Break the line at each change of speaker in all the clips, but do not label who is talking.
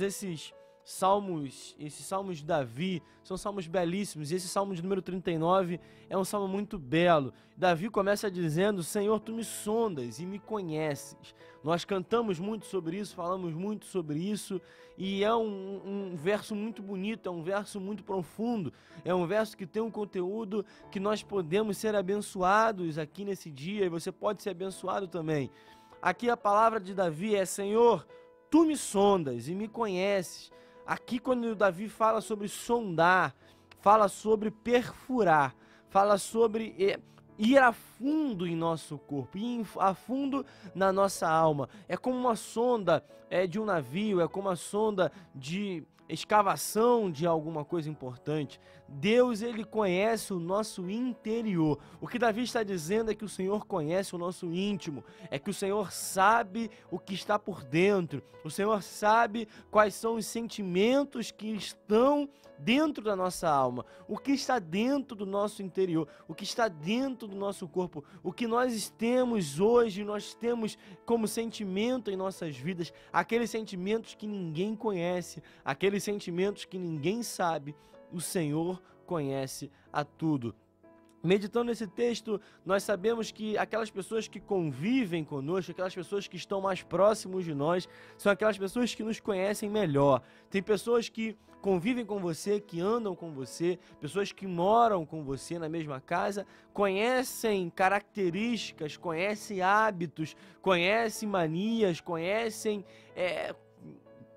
esses salmos, esses salmos de Davi, são salmos belíssimos. E esse salmo de número 39 é um salmo muito belo. Davi começa dizendo: Senhor, tu me sondas e me conheces. Nós cantamos muito sobre isso, falamos muito sobre isso, e é um, um verso muito bonito, é um verso muito profundo, é um verso que tem um conteúdo que nós podemos ser abençoados aqui nesse dia, e você pode ser abençoado também. Aqui a palavra de Davi é: Senhor, tu me sondas e me conheces. Aqui, quando Davi fala sobre sondar, fala sobre perfurar, fala sobre eh, ir a fundo em nosso corpo, ir a fundo na nossa alma. É como uma sonda é, de um navio, é como uma sonda de escavação de alguma coisa importante. Deus ele conhece o nosso interior. O que Davi está dizendo é que o Senhor conhece o nosso íntimo, é que o Senhor sabe o que está por dentro. O Senhor sabe quais são os sentimentos que estão dentro da nossa alma, o que está dentro do nosso interior, o que está dentro do nosso corpo, o que nós temos hoje, nós temos como sentimento em nossas vidas, aqueles sentimentos que ninguém conhece, aqueles sentimentos que ninguém sabe o Senhor conhece a tudo. Meditando nesse texto, nós sabemos que aquelas pessoas que convivem conosco, aquelas pessoas que estão mais próximos de nós, são aquelas pessoas que nos conhecem melhor. Tem pessoas que convivem com você, que andam com você, pessoas que moram com você na mesma casa, conhecem características, conhecem hábitos, conhecem manias, conhecem é,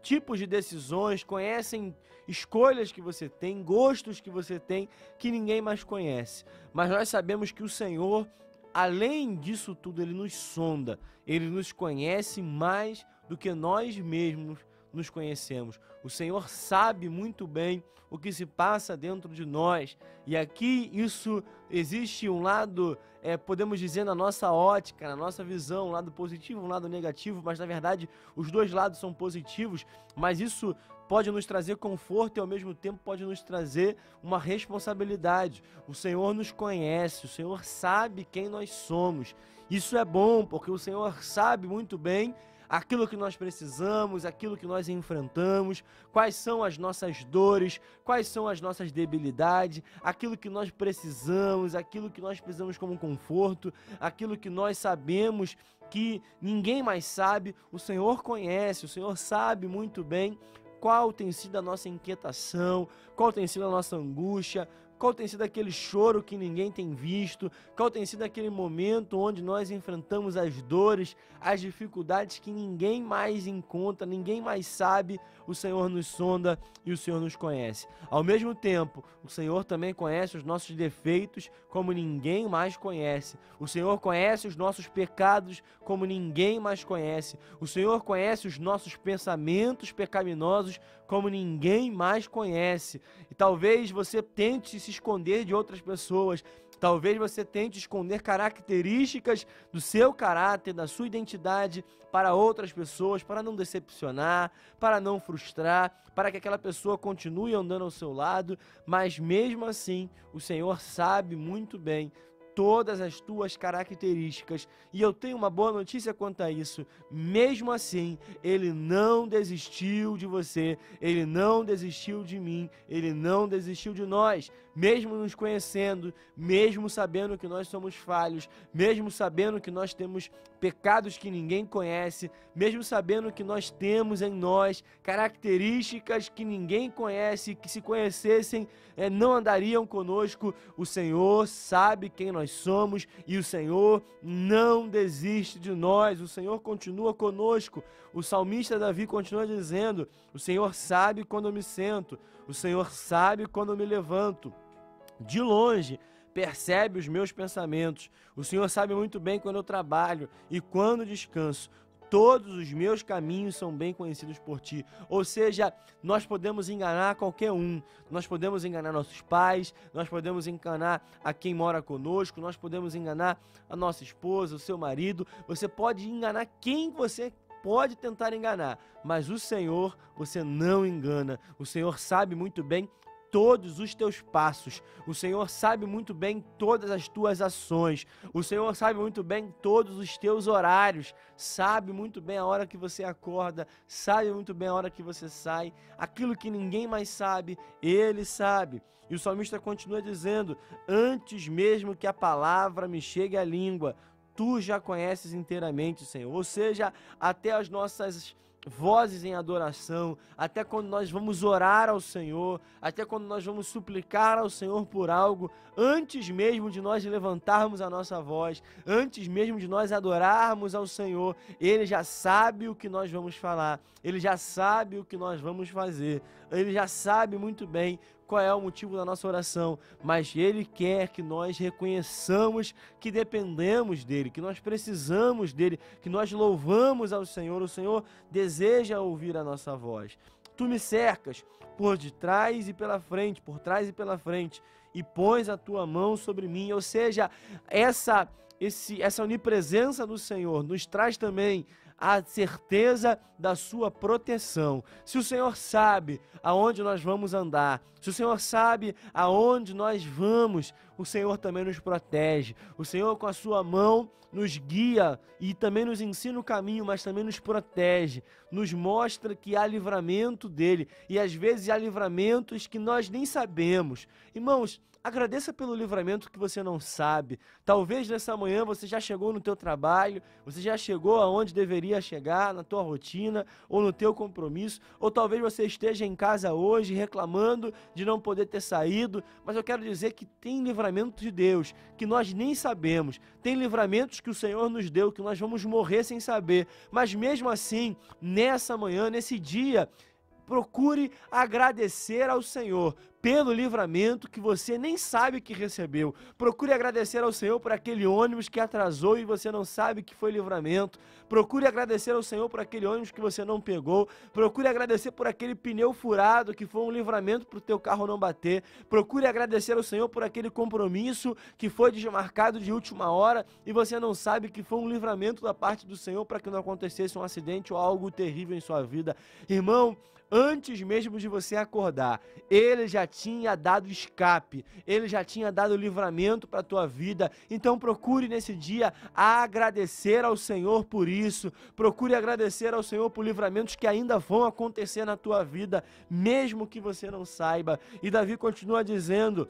tipos de decisões, conhecem escolhas que você tem, gostos que você tem que ninguém mais conhece. Mas nós sabemos que o Senhor, além disso tudo, ele nos sonda, ele nos conhece mais do que nós mesmos nos conhecemos. O Senhor sabe muito bem o que se passa dentro de nós. E aqui isso existe um lado, é, podemos dizer, na nossa ótica, na nossa visão, um lado positivo, um lado negativo, mas na verdade os dois lados são positivos, mas isso pode nos trazer conforto e ao mesmo tempo pode nos trazer uma responsabilidade. O Senhor nos conhece, o Senhor sabe quem nós somos. Isso é bom, porque o Senhor sabe muito bem aquilo que nós precisamos, aquilo que nós enfrentamos, quais são as nossas dores, quais são as nossas debilidades, aquilo que nós precisamos, aquilo que nós precisamos como conforto, aquilo que nós sabemos que ninguém mais sabe, o Senhor conhece, o Senhor sabe muito bem qual tem sido a nossa inquietação, qual tem sido a nossa angústia, qual tem sido aquele choro que ninguém tem visto? Qual tem sido aquele momento onde nós enfrentamos as dores, as dificuldades que ninguém mais encontra, ninguém mais sabe? O Senhor nos sonda e o Senhor nos conhece. Ao mesmo tempo, o Senhor também conhece os nossos defeitos como ninguém mais conhece. O Senhor conhece os nossos pecados como ninguém mais conhece. O Senhor conhece os nossos pensamentos pecaminosos como ninguém mais conhece. E talvez você tente se esconder de outras pessoas. Talvez você tente esconder características do seu caráter, da sua identidade para outras pessoas, para não decepcionar, para não frustrar, para que aquela pessoa continue andando ao seu lado, mas mesmo assim, o Senhor sabe muito bem todas as tuas características. E eu tenho uma boa notícia quanto a isso. Mesmo assim, ele não desistiu de você, ele não desistiu de mim, ele não desistiu de nós. Mesmo nos conhecendo, mesmo sabendo que nós somos falhos, mesmo sabendo que nós temos pecados que ninguém conhece, mesmo sabendo que nós temos em nós características que ninguém conhece, que se conhecessem, é, não andariam conosco, o Senhor sabe quem nós somos e o Senhor não desiste de nós, o Senhor continua conosco. O salmista Davi continua dizendo: O Senhor sabe quando eu me sento, o Senhor sabe quando eu me levanto. De longe, percebe os meus pensamentos. O Senhor sabe muito bem quando eu trabalho e quando descanso todos os meus caminhos são bem conhecidos por ti. Ou seja, nós podemos enganar qualquer um. Nós podemos enganar nossos pais, nós podemos enganar a quem mora conosco, nós podemos enganar a nossa esposa, o seu marido. Você pode enganar quem você pode tentar enganar, mas o Senhor você não engana. O Senhor sabe muito bem todos os teus passos. O Senhor sabe muito bem todas as tuas ações. O Senhor sabe muito bem todos os teus horários. Sabe muito bem a hora que você acorda, sabe muito bem a hora que você sai. Aquilo que ninguém mais sabe, ele sabe. E o salmista continua dizendo: Antes mesmo que a palavra me chegue à língua, tu já conheces inteiramente, Senhor. Ou seja, até as nossas vozes em adoração, até quando nós vamos orar ao Senhor, até quando nós vamos suplicar ao Senhor por algo, antes mesmo de nós levantarmos a nossa voz, antes mesmo de nós adorarmos ao Senhor, Ele já sabe o que nós vamos falar, Ele já sabe o que nós vamos fazer, Ele já sabe muito bem qual é o motivo da nossa oração, mas Ele quer que nós reconheçamos que dependemos dEle, que nós precisamos dEle, que nós louvamos ao Senhor. O Senhor deseja ouvir a nossa voz. Tu me cercas por detrás e pela frente, por trás e pela frente, e pões a tua mão sobre mim. Ou seja, essa, esse, essa onipresença do Senhor nos traz também a certeza da sua proteção. Se o Senhor sabe aonde nós vamos andar, se o Senhor sabe aonde nós vamos, o Senhor também nos protege. O Senhor, com a sua mão, nos guia e também nos ensina o caminho, mas também nos protege, nos mostra que há livramento dele e às vezes há livramentos que nós nem sabemos. Irmãos, Agradeça pelo livramento que você não sabe. Talvez nessa manhã você já chegou no teu trabalho, você já chegou aonde deveria chegar, na tua rotina ou no teu compromisso, ou talvez você esteja em casa hoje reclamando de não poder ter saído, mas eu quero dizer que tem livramento de Deus, que nós nem sabemos. Tem livramentos que o Senhor nos deu, que nós vamos morrer sem saber. Mas mesmo assim, nessa manhã, nesse dia, procure agradecer ao Senhor pelo livramento que você nem sabe que recebeu. Procure agradecer ao Senhor por aquele ônibus que atrasou e você não sabe que foi livramento. Procure agradecer ao Senhor por aquele ônibus que você não pegou. Procure agradecer por aquele pneu furado que foi um livramento para o teu carro não bater. Procure agradecer ao Senhor por aquele compromisso que foi desmarcado de última hora e você não sabe que foi um livramento da parte do Senhor para que não acontecesse um acidente ou algo terrível em sua vida. Irmão, antes mesmo de você acordar, ele já tinha dado escape, ele já tinha dado livramento para a tua vida. Então procure nesse dia agradecer ao Senhor por isso. Procure agradecer ao Senhor por livramentos que ainda vão acontecer na tua vida, mesmo que você não saiba. E Davi continua dizendo: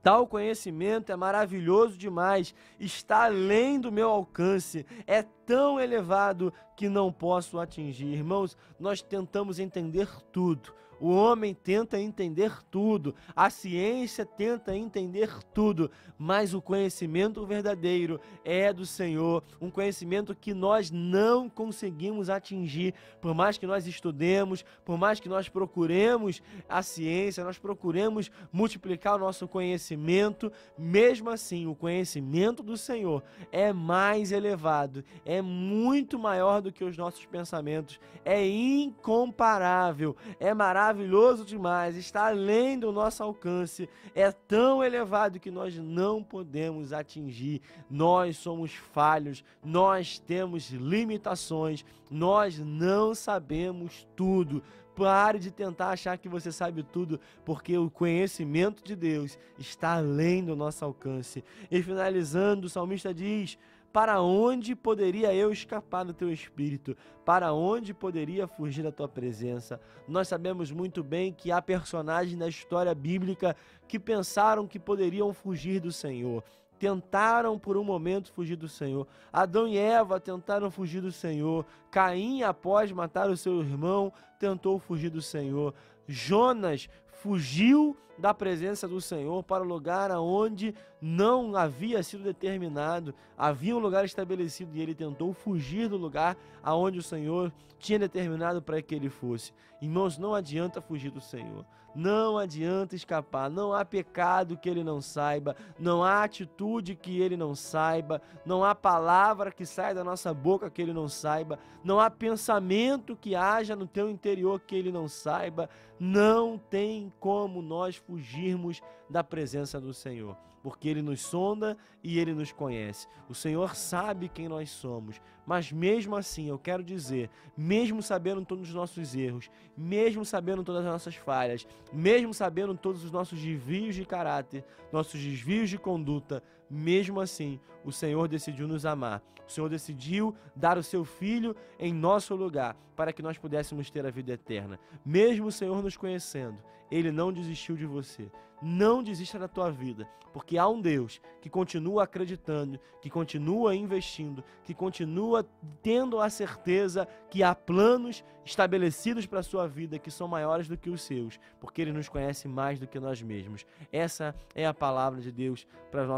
Tal conhecimento é maravilhoso demais, está além do meu alcance, é tão elevado que não posso atingir. Irmãos, nós tentamos entender tudo. O homem tenta entender tudo, a ciência tenta entender tudo, mas o conhecimento verdadeiro é do Senhor, um conhecimento que nós não conseguimos atingir, por mais que nós estudemos, por mais que nós procuremos a ciência, nós procuremos multiplicar o nosso conhecimento, mesmo assim, o conhecimento do Senhor é mais elevado, é muito maior do que os nossos pensamentos, é incomparável, é maravilhoso maravilhoso demais, está além do nosso alcance, é tão elevado que nós não podemos atingir. Nós somos falhos, nós temos limitações, nós não sabemos tudo. Pare de tentar achar que você sabe tudo, porque o conhecimento de Deus está além do nosso alcance. E finalizando, o salmista diz: para onde poderia eu escapar do teu espírito? Para onde poderia fugir da tua presença? Nós sabemos muito bem que há personagens na história bíblica que pensaram que poderiam fugir do Senhor. Tentaram por um momento fugir do Senhor. Adão e Eva tentaram fugir do Senhor. Caim, após matar o seu irmão, tentou fugir do Senhor. Jonas fugiu da presença do Senhor para o lugar aonde não havia sido determinado, havia um lugar estabelecido e ele tentou fugir do lugar aonde o Senhor tinha determinado para que ele fosse. Irmãos, não adianta fugir do Senhor. Não adianta escapar, não há pecado que ele não saiba, não há atitude que ele não saiba, não há palavra que saia da nossa boca que ele não saiba, não há pensamento que haja no teu interior que ele não saiba. Não tem como nós fugirmos da presença do Senhor. porque Ele nos sonda e Ele nos conhece. O Senhor sabe quem nós somos, mas mesmo assim, eu quero dizer, mesmo sabendo todos os nossos erros, mesmo sabendo todas as nossas falhas, mesmo sabendo todos os nossos desvios de caráter, nossos desvios de conduta, mesmo assim, o Senhor decidiu nos amar. O Senhor decidiu dar o seu filho em nosso lugar para que nós pudéssemos ter a vida eterna. Mesmo o Senhor nos conhecendo, ele não desistiu de você. Não desista da tua vida, porque há um Deus que continua acreditando, que continua investindo, que continua tendo a certeza que há planos estabelecidos para a sua vida que são maiores do que os seus, porque ele nos conhece mais do que nós mesmos. Essa é a palavra de Deus para nós